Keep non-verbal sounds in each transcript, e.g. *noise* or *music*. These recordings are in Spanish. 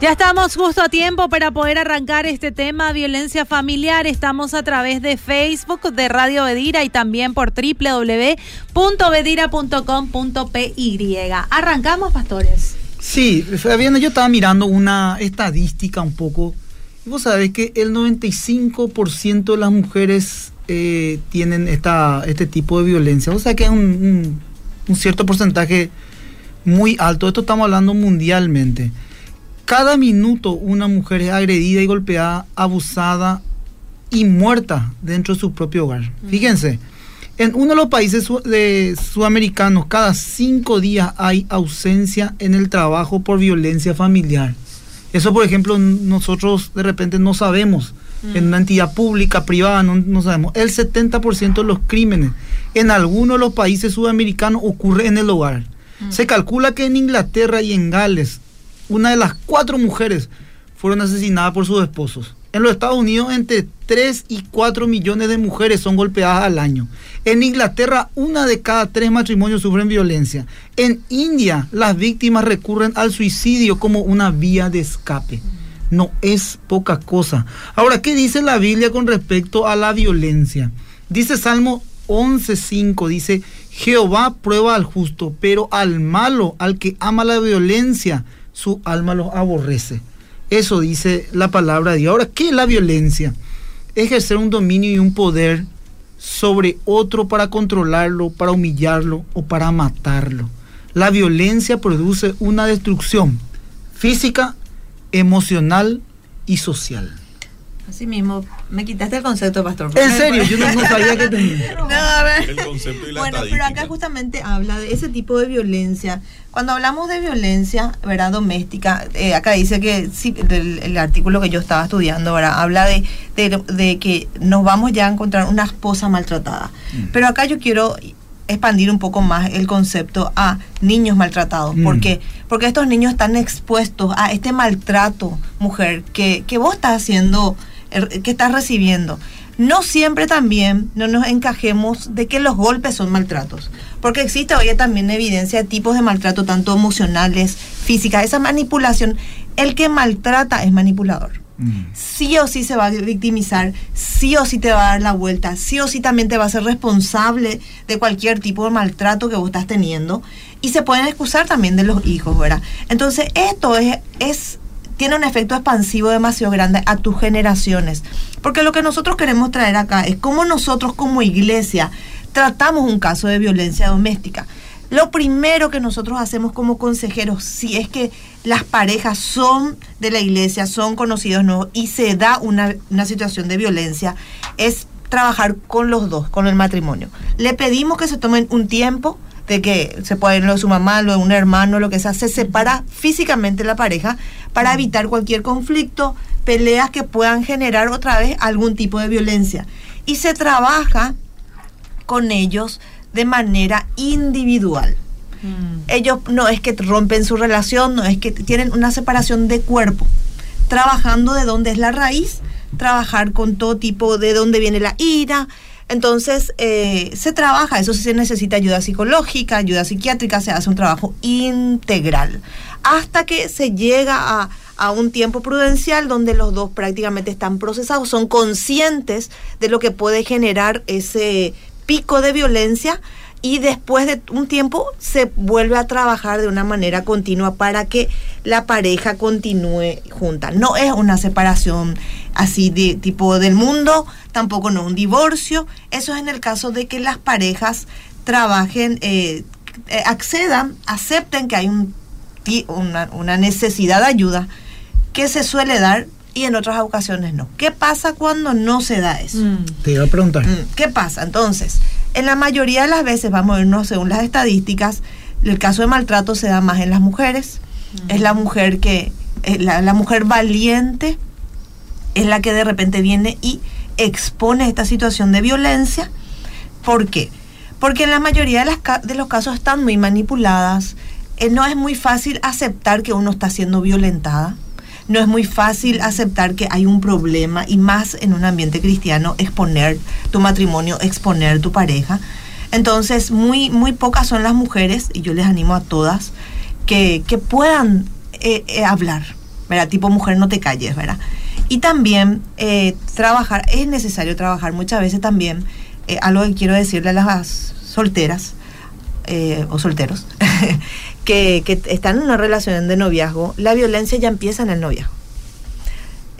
Ya estamos justo a tiempo para poder arrancar este tema violencia familiar. Estamos a través de Facebook de Radio Bedira y también por www.bedira.com.py. Arrancamos, pastores. Sí, Fabiana, yo estaba mirando una estadística un poco. Vos sabés que el 95% de las mujeres eh, tienen esta, este tipo de violencia. O sea que es un, un cierto porcentaje muy alto. Esto estamos hablando mundialmente. Cada minuto una mujer es agredida y golpeada, abusada y muerta dentro de su propio hogar. Fíjense, en uno de los países de sudamericanos, cada cinco días hay ausencia en el trabajo por violencia familiar. Eso, por ejemplo, nosotros de repente no sabemos. En una entidad pública, privada, no, sabemos. El 70% de los crímenes en algunos de los países sudamericanos ocurre en el hogar. Se calcula que en Inglaterra y en Gales una de las cuatro mujeres fueron asesinadas por sus esposos. En los Estados Unidos, entre 3 y 4 millones de mujeres son golpeadas al año. En Inglaterra, una de cada tres matrimonios sufren violencia. En India, las víctimas recurren al suicidio como una vía de escape. No es poca cosa. Ahora, ¿qué dice la Biblia con respecto a la violencia? Dice Salmo 11.5, dice, Jehová prueba al justo, pero al malo, al que ama la violencia, su alma los aborrece. Eso dice la palabra de Dios. Ahora, ¿qué es la violencia? Ejercer un dominio y un poder sobre otro para controlarlo, para humillarlo o para matarlo. La violencia produce una destrucción física, emocional y social. Así mismo, me quitaste el concepto, pastor. En serio, yo no, sabía que *laughs* tenía. No, a ver. El concepto y la Bueno, pero acá justamente habla de ese tipo de violencia. Cuando hablamos de violencia, ¿verdad? Doméstica, eh, acá dice que sí, el, artículo que yo estaba estudiando, ¿verdad? Habla de, de, que nos vamos ya a encontrar una esposa maltratada. Mm. Pero acá yo quiero expandir un poco más el concepto a niños maltratados. Mm. ¿Por qué? Porque estos niños están expuestos a este maltrato, mujer, que, que vos estás haciendo que estás recibiendo. No siempre también no nos encajemos de que los golpes son maltratos, porque existe hoy también evidencia de tipos de maltrato, tanto emocionales, físicas, esa manipulación. El que maltrata es manipulador. Mm. Sí o sí se va a victimizar, sí o sí te va a dar la vuelta, sí o sí también te va a ser responsable de cualquier tipo de maltrato que vos estás teniendo y se pueden excusar también de los hijos, ¿verdad? Entonces esto es, es tiene un efecto expansivo demasiado grande a tus generaciones. Porque lo que nosotros queremos traer acá es cómo nosotros como iglesia tratamos un caso de violencia doméstica. Lo primero que nosotros hacemos como consejeros, si es que las parejas son de la iglesia, son conocidos no, y se da una, una situación de violencia, es trabajar con los dos, con el matrimonio. Le pedimos que se tomen un tiempo, de que se puede lo de su mamá, lo de un hermano, lo que sea, se separa físicamente la pareja para evitar cualquier conflicto, peleas que puedan generar otra vez algún tipo de violencia. Y se trabaja con ellos de manera individual. Mm. Ellos no es que rompen su relación, no es que tienen una separación de cuerpo, trabajando de dónde es la raíz, trabajar con todo tipo de dónde viene la ira, entonces, eh, se trabaja, eso sí se necesita ayuda psicológica, ayuda psiquiátrica, se hace un trabajo integral, hasta que se llega a, a un tiempo prudencial donde los dos prácticamente están procesados, son conscientes de lo que puede generar ese pico de violencia y después de un tiempo se vuelve a trabajar de una manera continua para que la pareja continúe junta. No es una separación así de tipo del mundo, tampoco no un divorcio. Eso es en el caso de que las parejas trabajen, eh, eh, accedan, acepten que hay un, una, una necesidad de ayuda que se suele dar y en otras ocasiones no. ¿Qué pasa cuando no se da eso? Mm. Te iba a preguntar. Mm, ¿Qué pasa? Entonces, en la mayoría de las veces, vamos a irnos según las estadísticas, el caso de maltrato se da más en las mujeres. Es la mujer que, eh, la, la, mujer valiente, es la que de repente viene y expone esta situación de violencia. ¿Por qué? Porque en la mayoría de, los casos están muy manipuladas. Eh, no es muy fácil aceptar que uno está siendo violentada. No es muy fácil aceptar que hay un problema y más en un ambiente cristiano exponer tu matrimonio, exponer tu pareja. Entonces, muy, muy pocas son las mujeres, y yo les animo a todas, que, puedan eh, eh, hablar, ¿verdad? Tipo mujer no te calles, ¿verdad? Y también trabajar, es necesario trabajar muchas veces también eh, algo que quiero decirle a las solteras eh, o solteros *laughs* que, están en una relación de noviazgo, la violencia ya empieza en el noviazgo.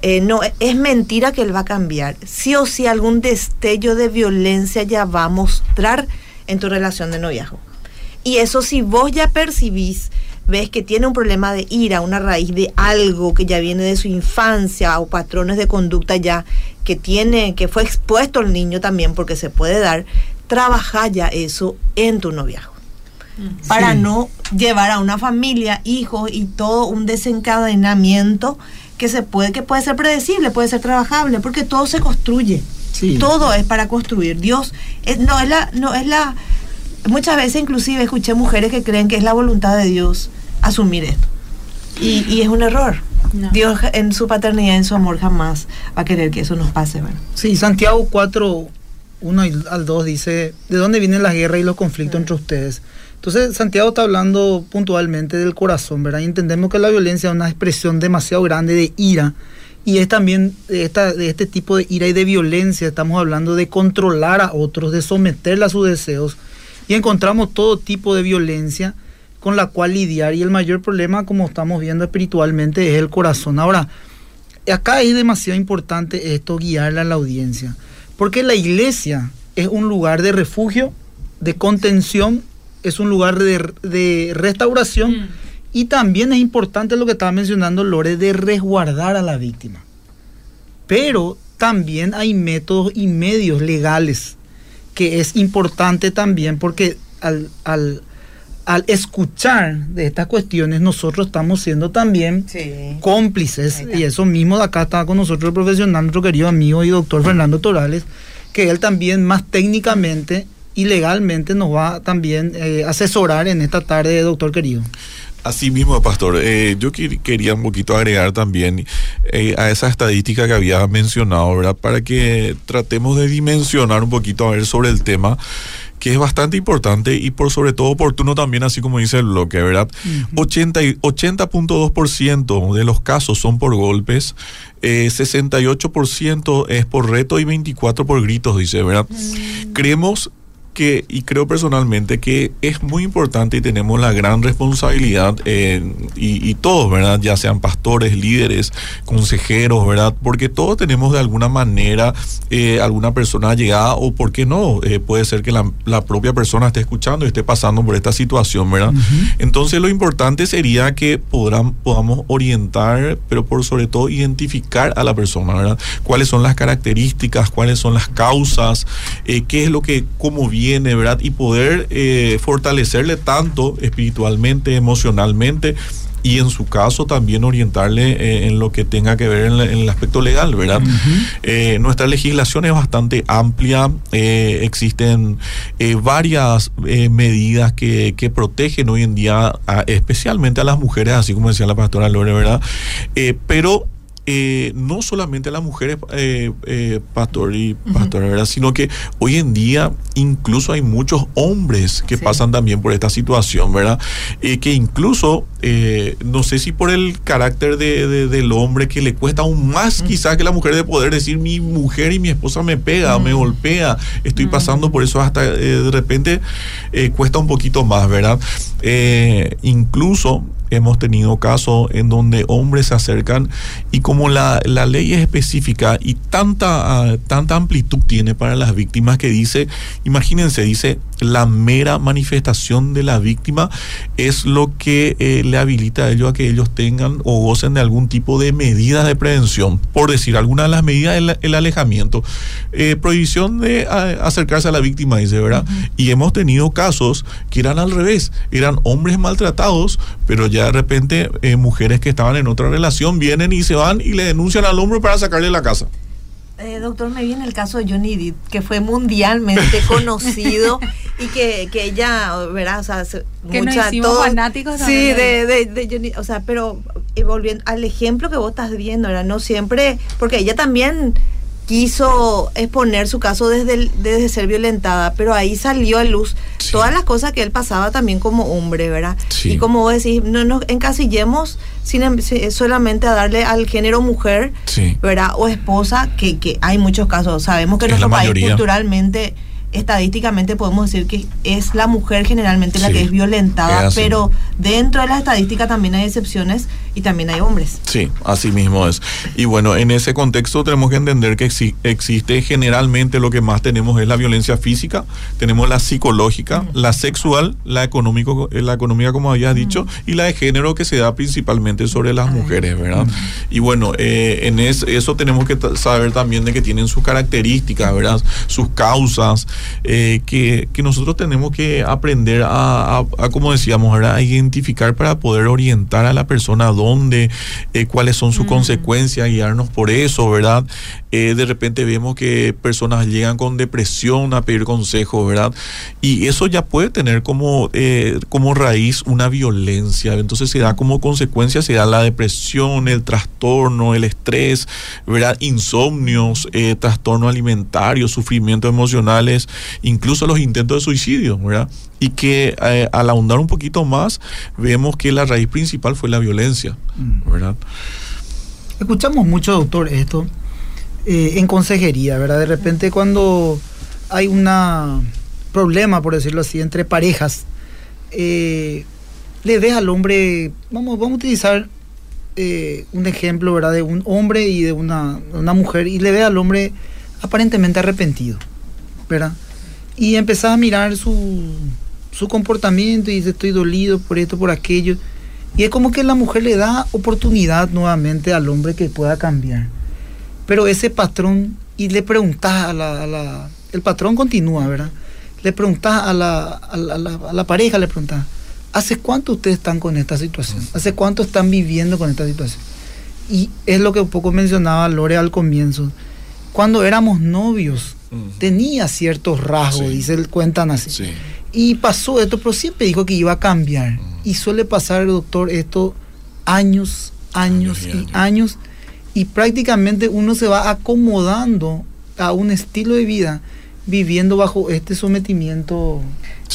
Eh, no, es mentira que él va a cambiar. Sí o sí algún destello de violencia ya va a mostrar en tu relación de noviazgo. Y eso si vos ya percibís, ves que tiene un problema de ira, una raíz de algo que ya viene de su infancia o patrones de conducta ya que tiene, que fue expuesto el niño también porque se puede dar, trabaja ya eso en tu noviazgo. Para no llevar a una familia, hijos y todo un desencadenamiento que se puede, que puede ser predecible, puede ser trabajable, porque todo se construye. Todo es para construir. Dios no es la, no es la, muchas veces inclusive escuché mujeres que creen que es la voluntad de Dios asumir esto. Y, y es un error. Dios en su paternidad, en su amor, jamás va a querer que eso nos pase. Bueno. Sí, Santiago 4, 1 al 2 dice, ¿de dónde vienen las guerras y los conflictos entre ustedes? Entonces, Santiago está hablando puntualmente del corazón, ¿verdad? Y entendemos que la violencia es una expresión demasiado grande de ira. Y es también de, esta, de este tipo de ira y de violencia, estamos hablando de controlar a otros, de someterle a sus deseos. Y encontramos todo tipo de violencia con la cual lidiar y el mayor problema, como estamos viendo espiritualmente, es el corazón. Ahora, acá es demasiado importante esto, guiarle a la audiencia, porque la iglesia es un lugar de refugio, de contención, es un lugar de, restauración mm. y también es importante lo que estaba mencionando Lore, de resguardar a la víctima. Pero también hay métodos y medios legales que es importante también porque al, al al escuchar de estas cuestiones, nosotros estamos siendo también cómplices. Y eso mismo de acá está con nosotros el profesional, nuestro querido amigo y doctor Fernando Torales, que él también más técnicamente y legalmente nos va a también eh, asesorar en esta tarde, doctor querido. Así mismo, Pastor. Eh, yo quería un poquito agregar también eh, a esa estadística que había mencionado, ¿verdad? Para que tratemos de dimensionar un poquito a ver sobre el tema que es bastante importante y por sobre todo oportuno también, así como dice el bloque, ¿verdad? 80.2% de los casos son por golpes, 68% eh, es por reto y 24% por gritos, dice, ¿verdad? Mm. Creemos que, y creo personalmente que es muy importante y tenemos la gran responsabilidad, eh, y, todos, ¿verdad? Ya sean pastores, líderes, consejeros, ¿verdad? Porque todos tenemos de alguna manera eh, alguna persona llegada, o por qué no, eh, puede ser que la, propia persona esté escuchando y esté pasando por esta situación, ¿verdad? Entonces lo importante sería que podamos orientar, pero por sobre todo identificar a la persona, ¿verdad? Cuáles son las características, cuáles son las causas, qué es lo que, como Y poder eh, fortalecerle tanto espiritualmente, emocionalmente y en su caso también orientarle eh, en lo que tenga que ver en, el aspecto legal, ¿verdad? Eh, nuestra legislación es bastante amplia, existen varias medidas que, que, protegen hoy en día especialmente a las mujeres, así como decía la pastora Lore, ¿verdad? pero eh, no solamente a las mujeres, eh, eh, pastor y pastora. Sino que hoy en día incluso hay muchos hombres que pasan también por esta situación, ¿verdad? que incluso, no sé si por el carácter de, del hombre que le cuesta aún más quizás que la mujer de poder decir mi mujer y mi esposa me pega, me golpea, estoy pasando por eso hasta de repente cuesta un poquito más, ¿verdad? incluso hemos tenido casos en donde hombres se acercan y como la, ley es específica y tanta, ah, tanta amplitud tiene para las víctimas que dice, imagínense, dice, la mera manifestación de la víctima es lo que eh, le habilita a ellos a que ellos tengan o gocen de algún tipo de medidas de prevención. Por decir, alguna de las medidas, el, el alejamiento, eh, prohibición de ah, acercarse a la víctima, dice, ¿verdad? Y hemos tenido casos que eran al revés, eran hombres maltratados, pero ya de repente eh, mujeres que estaban en otra relación vienen y se van y le denuncian al hombre para sacarle la casa. Eh, doctor, me viene el caso de Johnny Depp, que fue mundialmente *laughs* conocido y que, que ella, ¿verdad? O sea, que mucha, nos fanáticos Sí, de, de, de, o sea, pero volviendo al ejemplo que vos estás viendo, ¿verdad? No siempre, porque ella también quiso exponer su caso desde, desde ser violentada, pero ahí salió a luz todas las cosas que él pasaba también como hombre, ¿verdad? Y como vos decís, no nos encasillemos sin, em, solamente a darle al género mujer, ¿verdad? O esposa, que, que hay muchos casos. Sabemos que en nuestro país culturalmente estadísticamente podemos decir que es la mujer generalmente la que es violentada, pero dentro de la estadística también hay excepciones y también hay hombres. Sí, así mismo es. Y bueno, en ese contexto tenemos que entender que existe generalmente lo que más tenemos es la violencia física, tenemos la psicológica, la sexual, la económico, eh, la económica como habías dicho, y la de género que se da principalmente sobre las mujeres, ¿verdad? Y bueno, eh, en eso tenemos que saber también de que tienen sus características, ¿verdad? Sus causas, eh, que, nosotros tenemos que aprender a, como decíamos, a identificar para poder orientar a la persona a dónde, eh, cuáles son sus mm. consecuencias, guiarnos por eso, ¿verdad? Eh, de repente vemos que personas llegan con depresión a pedir consejo, ¿verdad? Y eso ya puede tener como, como raíz una violencia, entonces se da como consecuencia, se da la depresión, el trastorno, el estrés, ¿verdad? Insomnios, trastornos alimentarios, sufrimientos emocionales, incluso los intentos de suicidio, ¿verdad? Y que eh, al ahondar un poquito más, vemos que la raíz principal fue la violencia, mm. ¿verdad? Escuchamos mucho, doctor, esto eh, en consejería, ¿verdad? De repente cuando hay un problema, por decirlo así, entre parejas, eh, le ves al hombre, vamos, vamos a utilizar un ejemplo, ¿verdad? De un hombre y de una, una mujer, y le ve al hombre aparentemente arrepentido, ¿verdad? Y empezás a mirar su, su comportamiento y dice, estoy dolido por esto, por aquello. Y es como que la mujer le da oportunidad nuevamente al hombre que pueda cambiar. Pero ese patrón, y le preguntas a la, el patrón continúa, ¿verdad? Le preguntas a la, a la, a la pareja, le preguntas, ¿hace cuánto ustedes están con esta situación? ¿Hace cuánto están viviendo con esta situación? Y es lo que un poco mencionaba Lore al comienzo. Cuando éramos novios, tenía ciertos rasgos, dice, cuentan así. Y pasó esto, pero siempre dijo que iba a cambiar. Y suele pasar, el doctor, esto años, años, y, años. y prácticamente uno se va acomodando a un estilo de vida viviendo bajo este sometimiento.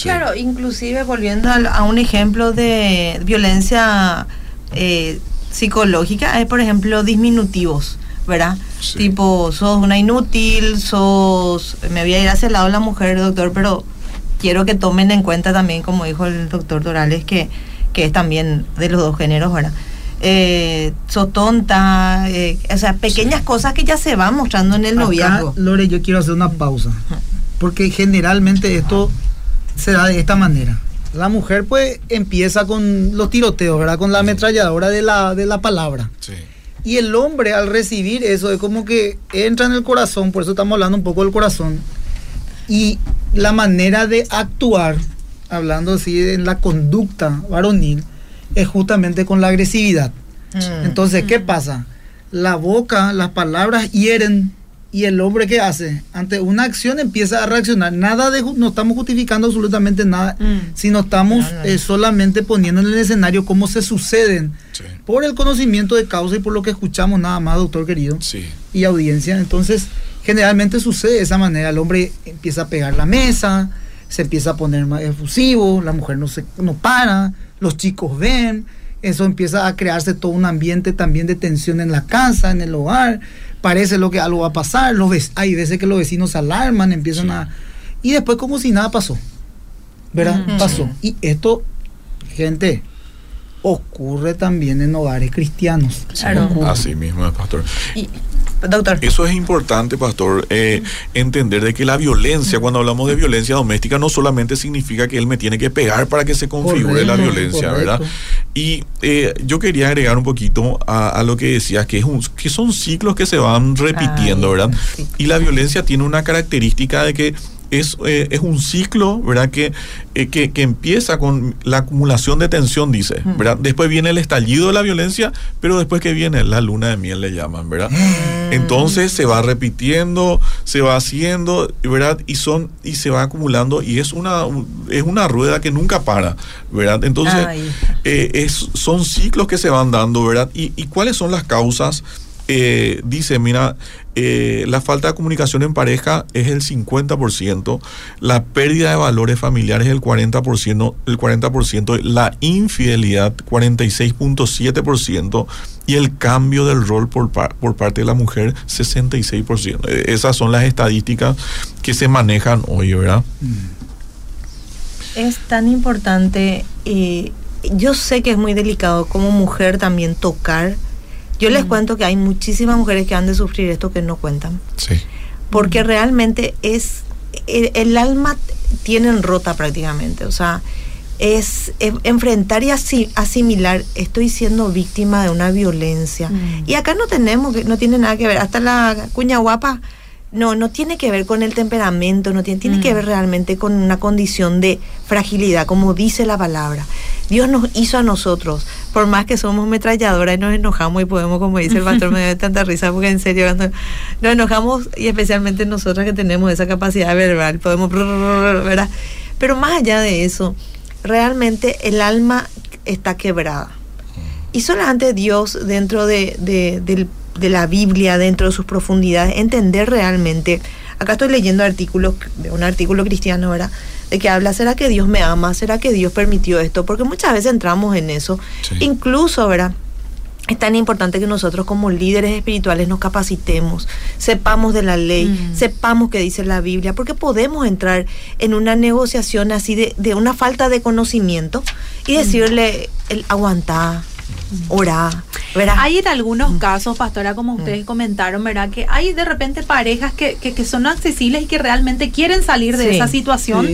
Claro, inclusive volviendo a, un ejemplo de violencia eh, psicológica, es por ejemplo disminutivos. ¿verdad? Tipo, sos una inútil, sos... Me voy a ir hacia el lado de la mujer, doctor, pero quiero que tomen en cuenta también, como dijo el doctor Dorales, que, que es también de los dos géneros, ¿verdad? Eh, sos tonta, eh, o sea, pequeñas cosas que ya se van mostrando en el noviazgo. Lore, yo quiero hacer una pausa, porque generalmente esto se da de esta manera. La mujer pues empieza con los tiroteos, ¿verdad? Con la ametralladora de la, de la palabra. Sí. Y el hombre al recibir eso es como que entra en el corazón, por eso estamos hablando un poco del corazón. Y la manera de actuar, hablando así en la conducta varonil, es justamente con la agresividad. Mm. Entonces, ¿qué mm. pasa? La boca, las palabras hieren y el hombre que hace ante una acción empieza a reaccionar. Nada de, no estamos justificando absolutamente nada, mm. sino estamos eh, solamente poniendo en el escenario cómo se suceden por el conocimiento de causa y por lo que escuchamos nada más, doctor querido, y audiencia. Entonces, generalmente sucede de esa manera. El hombre empieza a pegar la mesa, se empieza a poner más efusivo, la mujer no, se, no para, los chicos ven, eso empieza a crearse todo un ambiente también de tensión en la casa, en el hogar parece lo que algo va a pasar, lo ves, hay veces que los vecinos se alarman, empiezan a... Y después como si nada pasó, ¿verdad? Pasó. Y esto, gente, ocurre también en hogares cristianos. Así mismo, pastor. Doctor. Eso es importante, pastor, eh, entender de que la violencia, cuando hablamos de violencia doméstica, no solamente significa que él me tiene que pegar para que se configure la violencia, ¿verdad? Y eh, yo quería agregar un poquito a, lo que decías, que, es un, que son ciclos que se van repitiendo, ¿verdad? Y la violencia tiene una característica de que es, eh, es un ciclo, ¿verdad? Que, eh, que, que, empieza con la acumulación de tensión, dice, mm. ¿verdad? Después viene el estallido de la violencia, pero después que viene la luna de miel, le llaman, ¿verdad? Mm. Entonces se va repitiendo, se va haciendo, ¿verdad? Y son, y se va acumulando, y es una, es una rueda que nunca para, ¿verdad? Entonces, eh, es, son ciclos que se van dando, ¿verdad? ¿Y, y cuáles son las causas? Eh, dice, mira, eh, la falta de comunicación en pareja es el 50%, la pérdida de valores familiares es el 40%, el 40%, la infidelidad 46.7% y el cambio del rol por, por parte de la mujer 66%. Eh, esas son las estadísticas que se manejan hoy, ¿verdad? Es tan importante, yo sé que es muy delicado como mujer también tocar yo les cuento que hay muchísimas mujeres que han de sufrir esto que no cuentan. Sí. Porque realmente es. El, alma tienen rota prácticamente. O sea, es, enfrentar y asimilar, estoy siendo víctima de una violencia. Y acá no tenemos, no tiene nada que ver. Hasta la cuña guapa no, no tiene que ver con el temperamento, no tiene, tiene que mm. ver realmente con una condición de fragilidad, como dice la palabra. Dios nos hizo a nosotros, por más que somos metralladoras y nos enojamos y podemos, como dice el *laughs* pastor, me da tanta risa porque en serio nos enojamos y especialmente nosotras que tenemos esa capacidad verbal, podemos, ¿verdad? Pero más allá de eso, realmente el alma está quebrada. Y solamente Dios dentro de, de, del de la Biblia dentro de sus profundidades, entender realmente. Acá estoy leyendo artículos, un artículo cristiano, ¿verdad? De que habla, ¿será que Dios me ama? ¿Será que Dios permitió esto? Porque muchas veces entramos en eso. Incluso, ¿verdad? Es tan importante que nosotros como líderes espirituales nos capacitemos, sepamos de la ley, mm. sepamos qué dice la Biblia, porque podemos entrar en una negociación así de, de una falta de conocimiento y mm. decirle, el, aguantar, orar, hay en algunos mm. casos, pastora, como mm. ustedes comentaron, ¿verdad? Que hay de repente parejas que, que, son accesibles y que realmente quieren salir de esa situación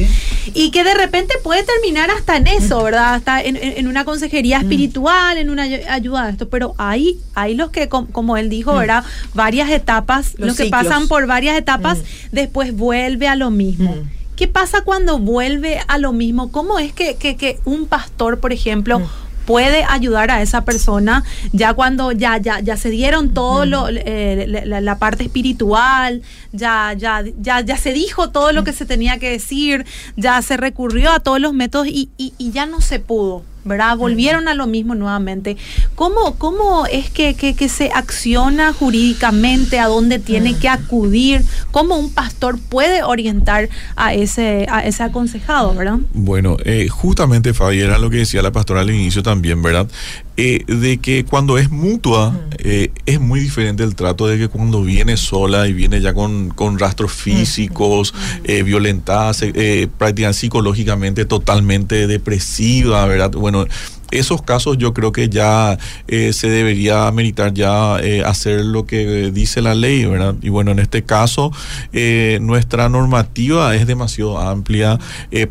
y que de repente puede terminar hasta en eso, mm. ¿verdad? Hasta en, una consejería espiritual, en una ayuda de esto. Pero hay, hay los que, como él dijo, ¿verdad? Varias etapas, los, que pasan por varias etapas, después vuelve a lo mismo. ¿Qué pasa cuando vuelve a lo mismo? ¿Cómo es que, que, que un pastor, por ejemplo, puede ayudar a esa persona ya cuando ya ya ya se dieron todo lo, eh, la, parte espiritual ya ya ya ya se dijo todo lo que se tenía que decir ya se recurrió a todos los métodos y, y, y ya no se pudo ¿verdad? Volvieron a lo mismo nuevamente. ¿Cómo, cómo es que, que, se acciona jurídicamente? ¿A dónde tiene que acudir? ¿Cómo un pastor puede orientar a ese, a ese aconsejado, verdad? Bueno, eh, justamente, Fabi, era lo que decía la pastora al inicio también, ¿verdad? Eh, de que cuando es mutua eh, es muy diferente el trato de que cuando viene sola y viene ya con, con rastros físicos, eh, violentadas, prácticamente psicológicamente totalmente depresiva, ¿verdad? Bueno, bueno, esos casos yo creo que ya eh, se debería meritar ya eh, hacer lo que dice la ley, ¿verdad? Y bueno, en este caso eh, nuestra normativa es demasiado amplia,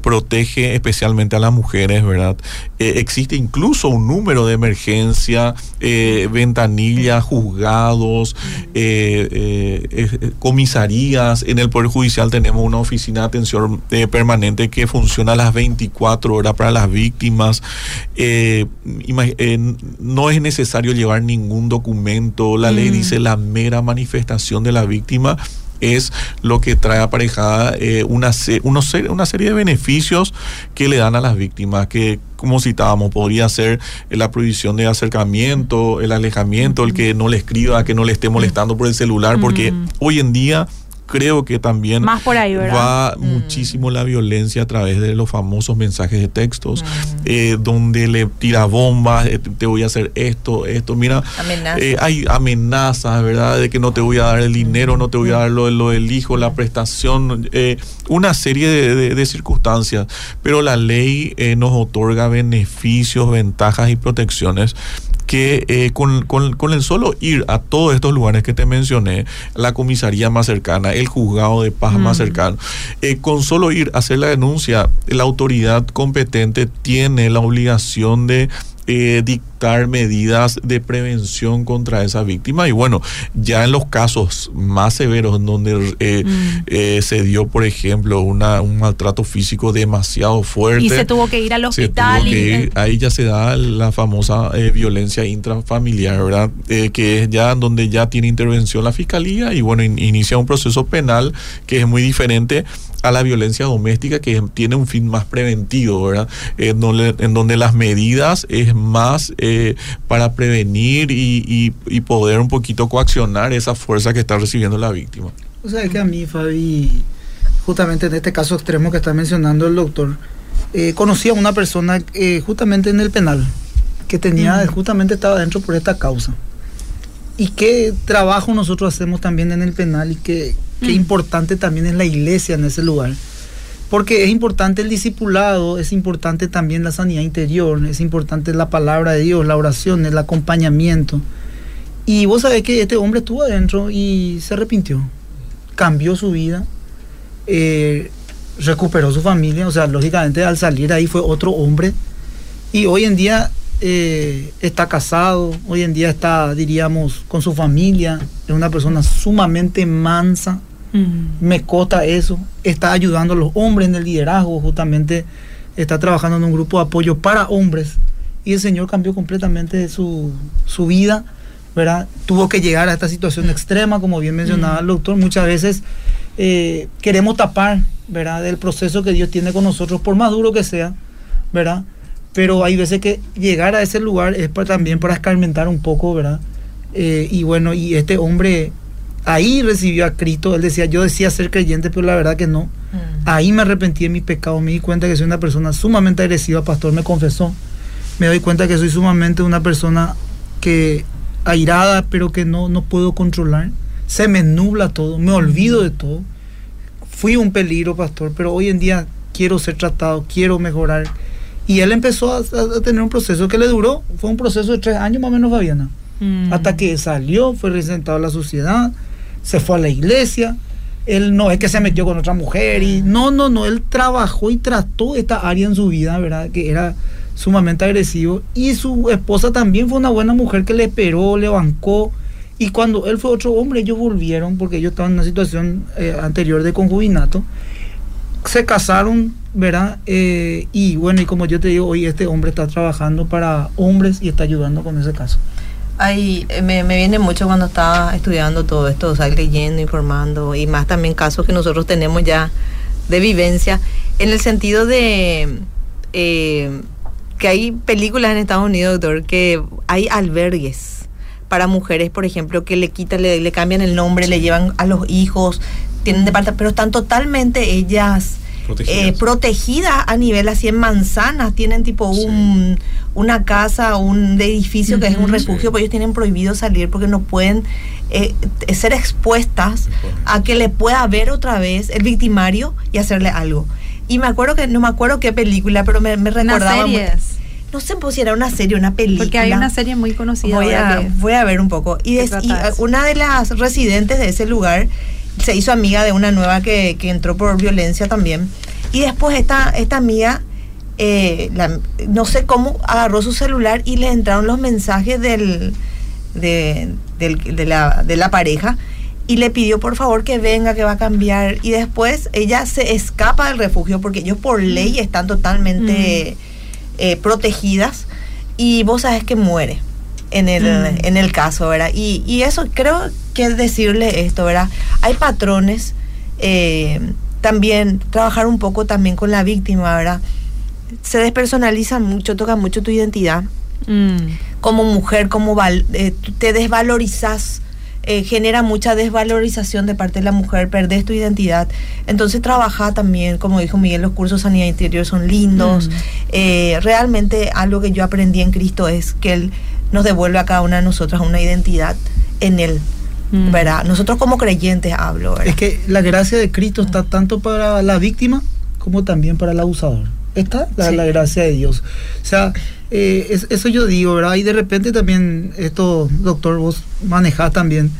protege especialmente a las mujeres, ¿verdad? existe incluso un número de emergencia, ventanillas, juzgados, comisarías. En el Poder Judicial tenemos una oficina de atención permanente que funciona a las 24 horas para las víctimas. Eh, eh, no es necesario llevar ningún documento. La ley mm. dice la mera manifestación de la víctima es lo que trae aparejada eh, una, una serie de beneficios que le dan a las víctimas, que como citábamos, podría ser la prohibición de acercamiento, el alejamiento, el que no le escriba, que no le esté molestando por el celular, porque mm. hoy en día creo que también va mm. muchísimo la violencia a través de los famosos mensajes de textos, mm. eh, donde le tira bombas, eh, te voy a hacer esto, esto. Mira, eh, hay amenazas, ¿verdad? De que no te voy a dar el dinero, no te voy a dar lo, lo del hijo, la prestación, una serie de, de, circunstancias. Pero la ley nos otorga beneficios, ventajas y protecciones que eh, con, con, el solo ir a todos estos lugares que te mencioné, la comisaría más cercana, el juzgado de paz más cercano, eh, con solo ir a hacer la denuncia, la autoridad competente tiene la obligación de eh, dictar medidas de prevención contra esa víctima. Y bueno, ya en los casos más severos en donde eh, mm. eh, se dio, por ejemplo, una, un maltrato físico demasiado fuerte. Y se tuvo que ir al hospital. ahí ya se da la famosa violencia intrafamiliar, ¿verdad? que es ya donde ya tiene intervención la fiscalía y bueno, inicia un proceso penal que es muy diferente a la violencia doméstica que tiene un fin más preventivo, ¿verdad? En donde, en donde las medidas es más eh, para prevenir y, y, poder un poquito coaccionar esa fuerza que está recibiendo la víctima. O sea, que a mí, Fabi, justamente en este caso extremo que está mencionando el doctor, eh, conocí a una persona eh, justamente en el penal que tenía, justamente estaba dentro por esta causa. Y qué trabajo nosotros hacemos también en el penal y qué, qué mm. importante también es la iglesia en ese lugar. Porque es importante el discipulado, es importante también la sanidad interior, es importante la palabra de Dios, la oración, el acompañamiento. Y vos sabés que este hombre estuvo adentro y se arrepintió, cambió su vida, eh, recuperó su familia, o sea, lógicamente al salir ahí fue otro hombre. Y hoy en día eh, está casado, hoy en día está, diríamos, con su familia, es una persona sumamente mansa, me cota eso, está ayudando a los hombres en el liderazgo, justamente está trabajando en un grupo de apoyo para hombres y el Señor cambió completamente su, su vida, ¿verdad? Tuvo que llegar a esta situación extrema, como bien mencionaba el doctor, muchas veces eh, queremos tapar, ¿verdad? Del proceso que Dios tiene con nosotros, por más duro que sea, ¿verdad? Pero hay veces que llegar a ese lugar es para, también para escarmentar un poco, ¿verdad? Eh, y bueno, y este hombre ahí recibió a Cristo. Él decía, yo decía ser creyente, pero la verdad que no. Mm. Ahí me arrepentí de mi pecado, me di cuenta que soy una persona sumamente agresiva, pastor me confesó. Me doy cuenta que soy sumamente una persona que airada, pero que no, no puedo controlar. Se me nubla todo, me olvido de todo. Fui un peligro, pastor, pero hoy en día quiero ser tratado, quiero mejorar. Y él empezó a, tener un proceso que le duró, fue un proceso de tres años más o menos, Fabiana. Mm. Hasta que salió, fue presentado a la sociedad, se fue a la iglesia. Él no es que se metió con otra mujer y no, no, no, él trabajó y trató esta área en su vida, ¿verdad? Que era sumamente agresivo y su esposa también fue una buena mujer que le esperó, le bancó y cuando él fue otro hombre ellos volvieron porque ellos estaban en una situación eh, anterior de concubinato, se casaron, ¿verdad? Eh, y bueno, y como yo te digo, hoy este hombre está trabajando para hombres y está ayudando con ese caso. Ay, eh, me, viene mucho cuando estaba estudiando todo esto, o sea, leyendo, informando, y más también casos que nosotros tenemos ya de vivencia, en el sentido de eh, que hay películas en Estados Unidos, doctor, que hay albergues para mujeres, por ejemplo, que le quitan, le, le cambian el nombre, le llevan a los hijos, tienen departamento, pero están totalmente ellas eh, protegidas. a nivel así en manzanas, tienen tipo un, una casa, un edificio que es un refugio, pues ellos tienen prohibido salir porque no pueden eh, ser expuestas a que le pueda ver otra vez el victimario y hacerle algo. Y me acuerdo que, no me acuerdo qué película, pero me, me recordaba... no sé pues, si era una serie, una película. Porque hay una serie muy conocida. Voy a, voy a ver un poco. Y, y, una de las residentes de ese lugar se hizo amiga de una nueva que, entró por violencia también. Y después esta, esta amiga, eh, no sé cómo, agarró su celular y le entraron los mensajes del, de, la, de la pareja y le pidió por favor que venga, que va a cambiar. Y después ella se escapa del refugio porque ellos por ley mm. están totalmente mm. eh, protegidas y vos sabes que muere en el, mm. en el caso, ¿verdad? Y, y, eso creo que decirle esto, ¿verdad? Hay patrones, eh, también trabajar un poco también con la víctima, ¿verdad? Se despersonaliza mucho, toca mucho tu identidad. Mm. Como mujer, como eh, te desvalorizas. Eh, genera mucha desvalorización de parte de la mujer, perdés tu identidad. Entonces trabaja también, como dijo Miguel, los cursos de sanidad interior son lindos. Mm. realmente algo que yo aprendí en Cristo es que Él nos devuelve a cada una de nosotras una identidad en Él. Mm. ¿verdad? Nosotros como creyentes hablo. Es que la gracia de Cristo está tanto para la víctima como también para el abusador. Está la, gracia de Dios. O sea, eh, eso yo digo, ¿verdad? Y de repente también, esto, doctor, vos manejás también,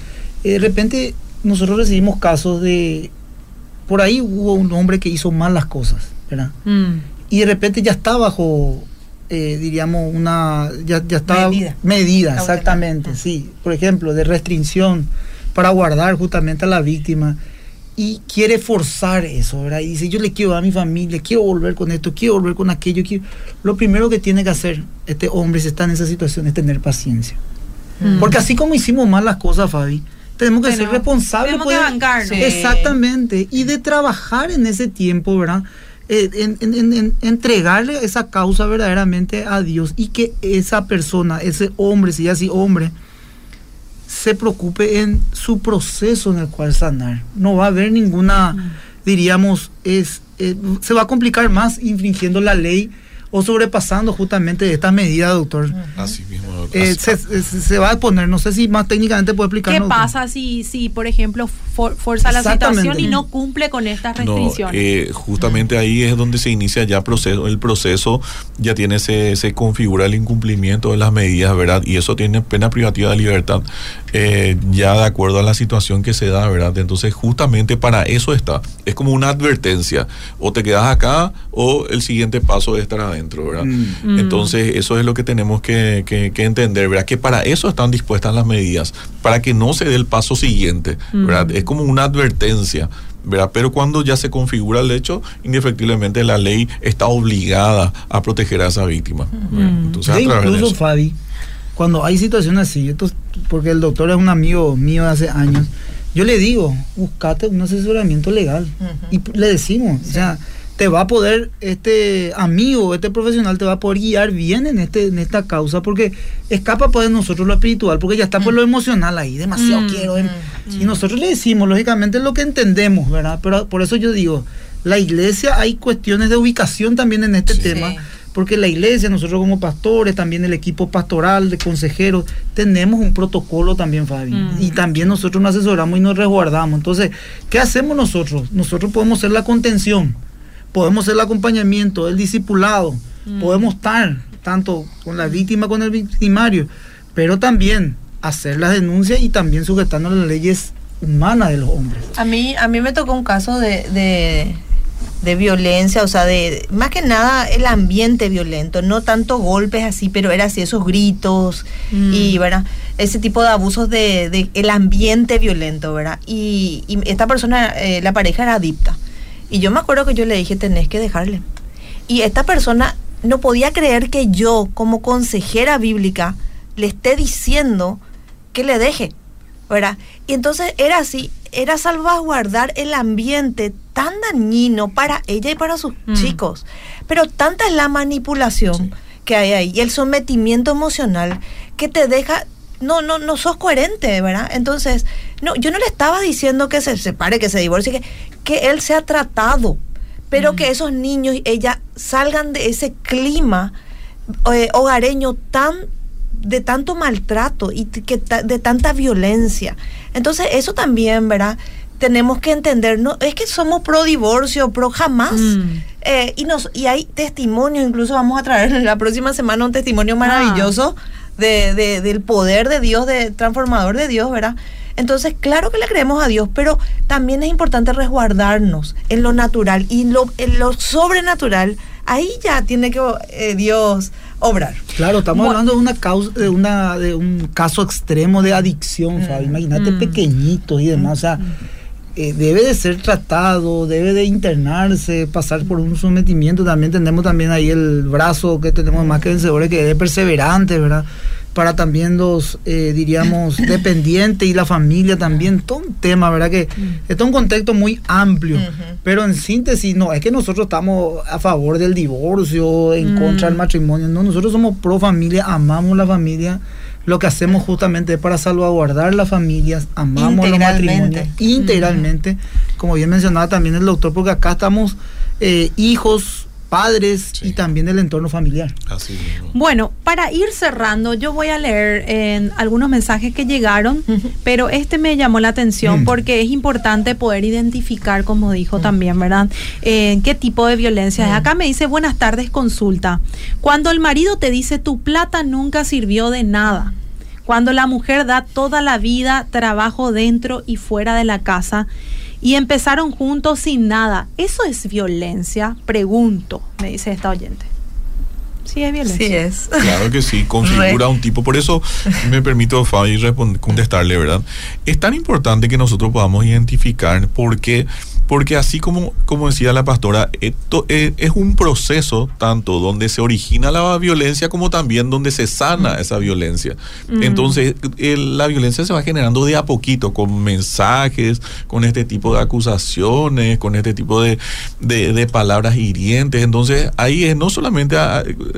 eh, de repente nosotros recibimos casos de, por ahí hubo un hombre que hizo mal las cosas, ¿verdad? Mm. Y de repente ya está bajo eh, diríamos, una, ya, ya está medida, exactamente, sí. Por ejemplo, de restricción para guardar justamente a la víctima y quiere forzar eso, ¿verdad? Y dice, yo le quiero a mi familia, quiero volver con esto, quiero volver con aquello. Quiero... Lo primero que tiene que hacer este hombre si está en esa situación es tener paciencia. Mm. Porque así como hicimos mal las cosas, Fabi, tenemos que ser responsables. Tenemos que pues, Exactamente. Y de trabajar en ese tiempo, ¿verdad? Eh, en, entregarle esa causa verdaderamente a Dios y que esa persona, ese hombre, si ya así hombre, se preocupe en su proceso en el cual sanar. No va a haber ninguna, diríamos, es, eh, se va a complicar más infringiendo la ley o sobrepasando justamente esta medida, doctor. Así mismo. Eh, se, va a poner, no sé si más técnicamente puede explicar. ¿Qué pasa si, si, por ejemplo, fuerza la situación y no cumple con estas restricciones? Eh, justamente ahí es donde se inicia ya proceso, el proceso, ya tiene se, se configura el incumplimiento de las medidas, ¿verdad? Y eso tiene pena privativa de libertad, eh, ya de acuerdo a la situación que se da, ¿verdad? Entonces, justamente para eso está. Es como una advertencia. O te quedas acá o el siguiente paso es estar adentro, ¿verdad? Mm. Entonces, eso es lo que tenemos que, entender, ¿verdad? Que para eso están dispuestas las medidas, para que no se dé el paso siguiente, ¿verdad? Mm. Es como una advertencia. ¿verdad? Pero cuando ya se configura el hecho, indefectiblemente la ley está obligada a proteger a esa víctima. Mm. Entonces, incluso, Fabi, cuando hay situaciones así, porque el doctor es un amigo mío de hace años, yo le digo, buscate un asesoramiento legal. Y le decimos, o sea, te va a poder, este amigo, este profesional te va a poder guiar bien en, este, en esta causa, porque escapa pues de nosotros lo espiritual, porque ya está por lo emocional ahí, demasiado quiero. Em, y nosotros le decimos, lógicamente, lo que entendemos, ¿verdad? Pero por eso yo digo, la iglesia hay cuestiones de ubicación también en este tema porque la iglesia, nosotros como pastores, también el equipo pastoral de consejeros, tenemos un protocolo también, Fabi. Mm. Y también nosotros nos asesoramos y nos resguardamos. Entonces, ¿qué hacemos nosotros? Nosotros podemos ser la contención, podemos ser el acompañamiento, el discipulado, mm. podemos estar tanto con la víctima, con el victimario, pero también hacer las denuncias y también sujetando las leyes humanas de los hombres. A mí, a mí me tocó un caso de de violencia, o sea, de más que nada el ambiente violento, no tanto golpes así, pero era así esos gritos mm. y, ¿verdad? Ese tipo de abusos de, el ambiente violento, ¿verdad? Y, esta persona, eh, la pareja era adicta. Y yo me acuerdo que yo le dije, tenés que dejarle. Y esta persona no podía creer que yo, como consejera bíblica, le esté diciendo que le deje, ¿verdad? Y entonces era así, era salvaguardar el ambiente tan dañino para ella y para sus mm. chicos. Pero tanta es la manipulación que hay ahí y el sometimiento emocional que te deja no, no, no sos coherente, ¿verdad? Entonces, no, yo no le estaba diciendo que se separe, que se divorcie, que, que él sea tratado, pero mm. que esos niños y ella salgan de ese clima eh, hogareño tan de tanto maltrato y que de tanta violencia. Entonces, eso también, ¿verdad? Tenemos que entender, no es que somos pro divorcio, pro jamás. Mm. Eh, y, nos, y hay testimonios, incluso vamos a traer la próxima semana un testimonio ah. maravilloso de, del poder de Dios, de transformador de Dios, ¿verdad? Entonces, claro que le creemos a Dios, pero también es importante resguardarnos en lo natural y lo, en lo sobrenatural. Ahí ya tiene que eh, Dios obrar. Claro, estamos hablando de una causa, de una, de un caso extremo de adicción, mm, Imagínate mm. pequeñitos y demás. O sea, mm. eh, debe de ser tratado, debe de internarse, pasar por un sometimiento. También tenemos también ahí el brazo que tenemos más que vencedores, que es perseverante, ¿verdad? Para también los, eh, diríamos, *laughs* dependientes y la familia también, todo un tema, ¿verdad? Que mm. es un contexto muy amplio, pero en síntesis, no, es que nosotros estamos a favor del divorcio, en mm. contra del matrimonio, no, nosotros somos pro familia, amamos la familia, lo que hacemos justamente es para salvaguardar las familias, amamos los matrimonios integralmente, como bien mencionaba también el doctor, porque acá estamos eh, hijos, padres y también el entorno familiar. Así bueno, para ir cerrando, yo voy a leer en algunos mensajes que llegaron, pero este me llamó la atención mm. porque es importante poder identificar, como dijo mm. también, ¿verdad? Eh, ¿Qué tipo de violencia es? Mm. Acá me dice, buenas tardes, consulta. Cuando el marido te dice, tu plata nunca sirvió de nada. Cuando la mujer da toda la vida trabajo dentro y fuera de la casa y empezaron juntos sin nada. ¿Eso es violencia? Pregunto, me dice esta oyente. Sí, es violencia. Sí es. Claro que sí, configura un tipo. Por eso me permito, Fabi, contestarle, ¿verdad? Es tan importante que nosotros podamos identificar porque porque así como, como decía la pastora, esto es, un proceso tanto donde se origina la violencia como también donde se sana esa violencia. Entonces, la violencia se va generando de a poquito, con mensajes, con este tipo de acusaciones, con este tipo de, de, palabras hirientes. Entonces, ahí es, no solamente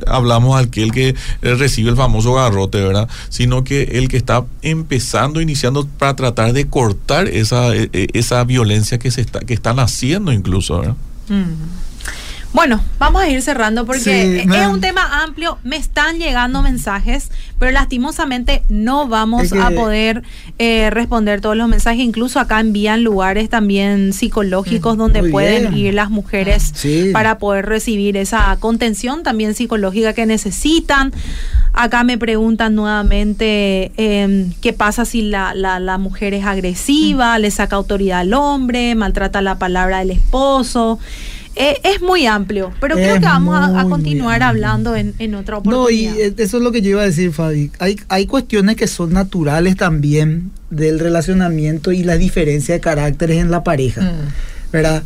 hablamos al que el que recibe el famoso garrote, ¿verdad? Sino que el que está empezando, iniciando para tratar de cortar esa, e, e, esa violencia que se está, que están haciendo incluso. Bueno, vamos a ir cerrando porque es un tema amplio, me están llegando mensajes, pero lastimosamente no vamos a poder eh, responder todos los mensajes, incluso acá envían lugares también psicológicos mm, donde pueden ir las mujeres para poder recibir esa contención también psicológica que necesitan. Acá me preguntan nuevamente em, qué pasa si la, la, mujer es agresiva, le saca autoridad al hombre, maltrata la palabra del esposo. Eh, es muy amplio, pero creo que vamos a, continuar hablando en, en, otra oportunidad. No, y eh, eso es lo que yo iba a decir, Fabi. Hay, hay cuestiones que son naturales también del relacionamiento y la diferencia de caracteres en la pareja, mm. ¿verdad?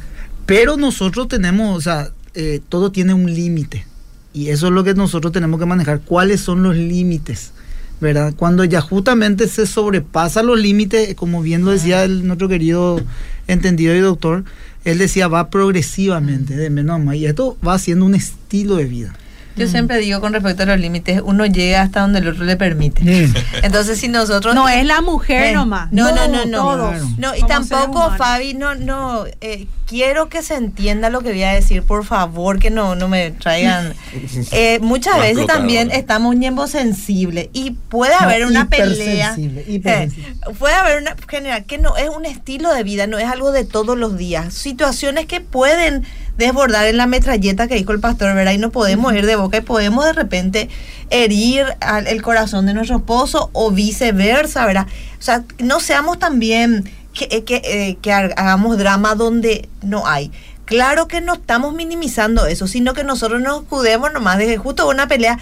Pero nosotros tenemos, o sea, eh, todo tiene un límite. Y eso es lo que nosotros tenemos que manejar. ¿Cuáles son los límites? ¿Verdad? Cuando ya justamente se sobrepasa los límites, como bien lo decía el, nuestro querido entendido y doctor, él decía va progresivamente, de menos a y esto va siendo un estilo de vida. Yo siempre digo con respecto a los límites, uno llega hasta donde el otro le permite. Entonces, si nosotros... No es la mujer nomás. No, no, no, no. No, y tampoco, Fabi, no, no, eh, quiero que se entienda lo que voy a decir, por favor, que no, no me traigan... *laughs* Eh, muchas veces también estamos un sensible y puede haber una pelea. Eh, puede haber una... General, que no es un estilo de vida, no es algo de todos los días. Situaciones que pueden desbordar en la metralleta que dijo el pastor, ¿verdad? Y no podemos ir de boca y podemos de repente herir al, el corazón de nuestro esposo o viceversa, ¿verdad? O sea, no seamos también que, que, eh, que hagamos drama donde no hay. Claro que no estamos minimizando eso, sino que nosotros nos escudemos nomás de justo una pelea.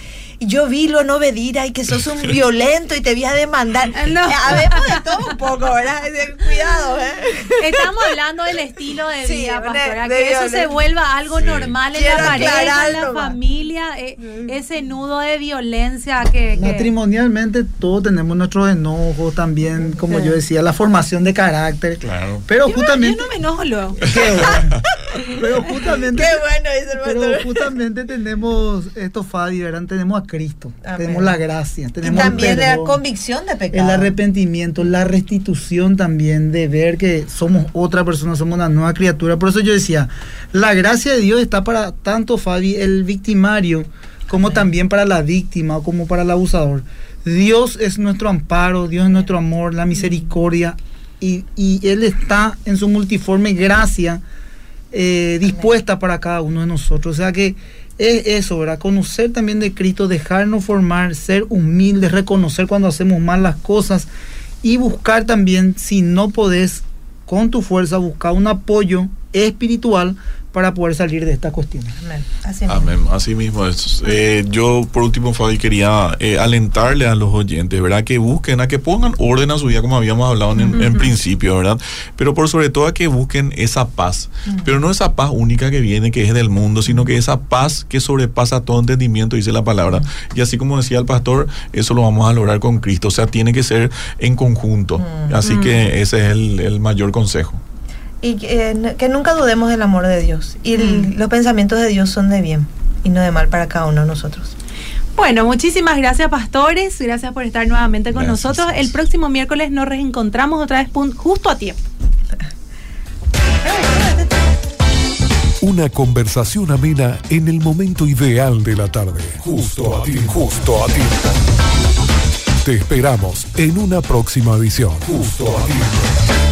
Yo vi lo no vedira y que sos un violento y te voy a demandar. No. Habemos de todo un poco, ¿verdad? Cuidado, ¿eh? Estamos hablando del estilo de vida, pastora. que eso se vuelva algo normal en la pareja, en la familia. Eh, ese nudo de violencia que, Matrimonialmente todos tenemos nuestros enojos también, como yo decía, la formación de carácter. Claro. Pero justamente. yo no me enojo luego. Pero justamente. Qué bueno Pero justamente tenemos esto, Fadi, ¿verdad? Tenemos a Cristo. Tenemos la gracia. Tenemos y también la convicción de pecado. El arrepentimiento, la restitución también de ver que somos otra persona, somos una nueva criatura. Por eso yo decía, la gracia de Dios está para tanto, Fabi, el victimario, como también para la víctima o como para el abusador. Dios es nuestro amparo, Dios es nuestro amor, la misericordia. Y, y Él está en su multiforme gracia eh, dispuesta para cada uno de nosotros. O sea que es eso, ¿verdad? Conocer también de Cristo, dejarnos formar, ser humildes, reconocer cuando hacemos mal las cosas y buscar también, si no podés, con tu fuerza, buscar un apoyo espiritual para poder salir de esta cuestión. Amén. Así mismo. Amén. Así mismo es. Eh, yo, por último, Fabi, quería eh, alentarle a los oyentes, ¿verdad? Que busquen, a que pongan orden a su vida, como habíamos hablado en, principio, ¿verdad? Pero por sobre todo a que busquen esa paz. Pero no esa paz única que viene, que es del mundo, sino que esa paz que sobrepasa todo entendimiento, dice la palabra. Y así como decía el pastor, eso lo vamos a lograr con Cristo. O sea, tiene que ser en conjunto. Así que ese es el mayor consejo y que, nunca dudemos del amor de Dios. Y mm. los pensamientos de Dios son de bien y no de mal para cada uno de nosotros. Bueno, muchísimas gracias pastores, gracias por estar nuevamente con nosotros. El próximo miércoles nos reencontramos otra vez justo a tiempo. Una conversación amena en el momento ideal de la tarde. Justo a tiempo. Justo a tiempo. Te esperamos en una próxima edición. Justo a tiempo.